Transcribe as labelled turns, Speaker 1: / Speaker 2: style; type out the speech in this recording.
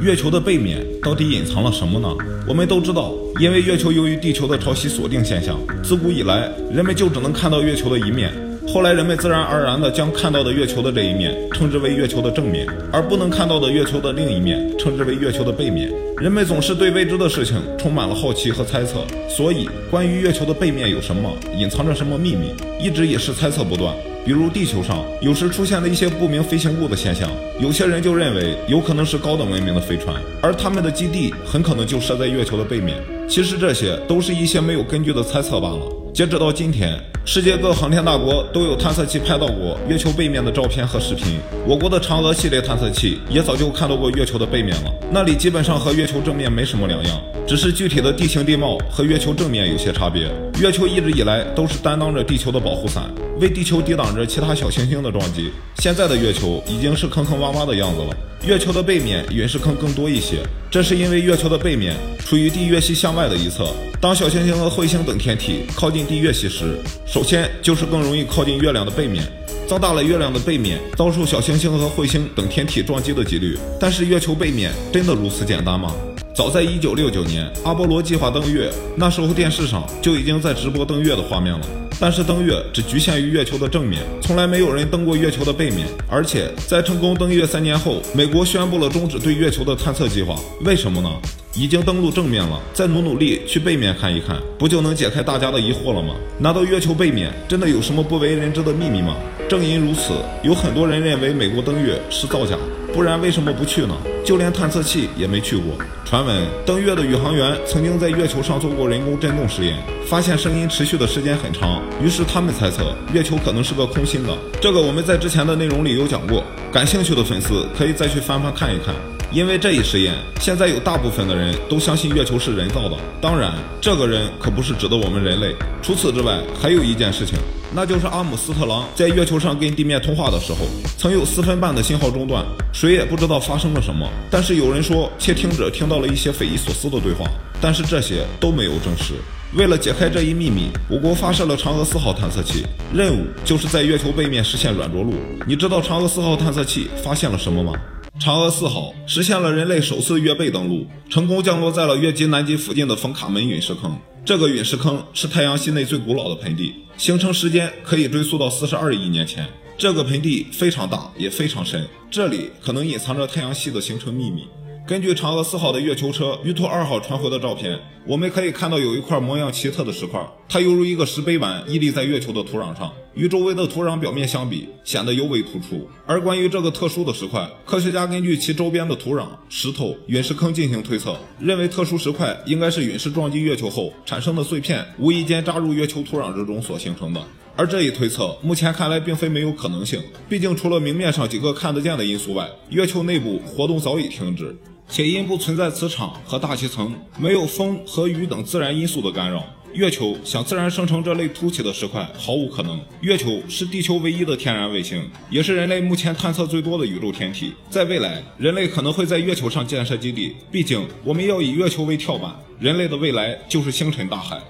Speaker 1: 月球的背面到底隐藏了什么呢？我们都知道，因为月球由于地球的潮汐锁定现象，自古以来人们就只能看到月球的一面。后来人们自然而然地将看到的月球的这一面称之为月球的正面，而不能看到的月球的另一面称之为月球的背面。人们总是对未知的事情充满了好奇和猜测，所以关于月球的背面有什么，隐藏着什么秘密，一直也是猜测不断。比如地球上有时出现的一些不明飞行物的现象，有些人就认为有可能是高等文明的飞船，而他们的基地很可能就设在月球的背面。其实这些都是一些没有根据的猜测罢了。截止到今天，世界各航天大国都有探测器拍到过月球背面的照片和视频。我国的嫦娥系列探测器也早就看到过月球的背面了，那里基本上和月球正面没什么两样，只是具体的地形地貌和月球正面有些差别。月球一直以来都是担当着地球的保护伞。为地球抵挡着其他小行星的撞击。现在的月球已经是坑坑洼洼的样子了，月球的背面陨石坑更多一些，这是因为月球的背面处于地月系向外的一侧。当小行星和彗星等天体靠近地月系时，首先就是更容易靠近月亮的背面，增大了月亮的背面遭受小行星和彗星等天体撞击的几率。但是月球背面真的如此简单吗？早在1969年，阿波罗计划登月，那时候电视上就已经在直播登月的画面了。但是登月只局限于月球的正面，从来没有人登过月球的背面。而且在成功登月三年后，美国宣布了终止对月球的探测计划。为什么呢？已经登陆正面了，再努努力去背面看一看，不就能解开大家的疑惑了吗？难道月球背面真的有什么不为人知的秘密吗？正因如此，有很多人认为美国登月是造假，不然为什么不去呢？就连探测器也没去过。传闻登月的宇航员曾经在月球上做过人工震动实验，发现声音持续的时间很长，于是他们猜测月球可能是个空心的。这个我们在之前的内容里有讲过，感兴趣的粉丝可以再去翻翻看一看。因为这一实验，现在有大部分的人都相信月球是人造的。当然，这个人可不是指的我们人类。除此之外，还有一件事情，那就是阿姆斯特朗在月球上跟地面通话的时候，曾有四分半的信号中断，谁也不知道发生了什么。但是有人说，窃听者听到了一些匪夷所思的对话，但是这些都没有证实。为了解开这一秘密，我国发射了嫦娥四号探测器，任务就是在月球背面实现软着陆。你知道嫦娥四号探测器发现了什么吗？嫦娥四号实现了人类首次月背登陆，成功降落在了月极南极附近的冯卡门陨石坑。这个陨石坑是太阳系内最古老的盆地，形成时间可以追溯到四十二亿年前。这个盆地非常大，也非常深，这里可能隐藏着太阳系的形成秘密。根据嫦娥四号的月球车玉兔二号传回的照片，我们可以看到有一块模样奇特的石块，它犹如一个石碑板屹立在月球的土壤上，与周围的土壤表面相比，显得尤为突出。而关于这个特殊的石块，科学家根据其周边的土壤、石头、陨石坑进行推测，认为特殊石块应该是陨石撞击月球后产生的碎片，无意间扎入月球土壤之中所形成的。而这一推测，目前看来并非没有可能性。毕竟，除了明面上几个看得见的因素外，月球内部活动早已停止。且因不存在磁场和大气层，没有风和雨等自然因素的干扰，月球想自然生成这类凸起的石块毫无可能。月球是地球唯一的天然卫星，也是人类目前探测最多的宇宙天体。在未来，人类可能会在月球上建设基地，毕竟我们要以月球为跳板，人类的未来就是星辰大海。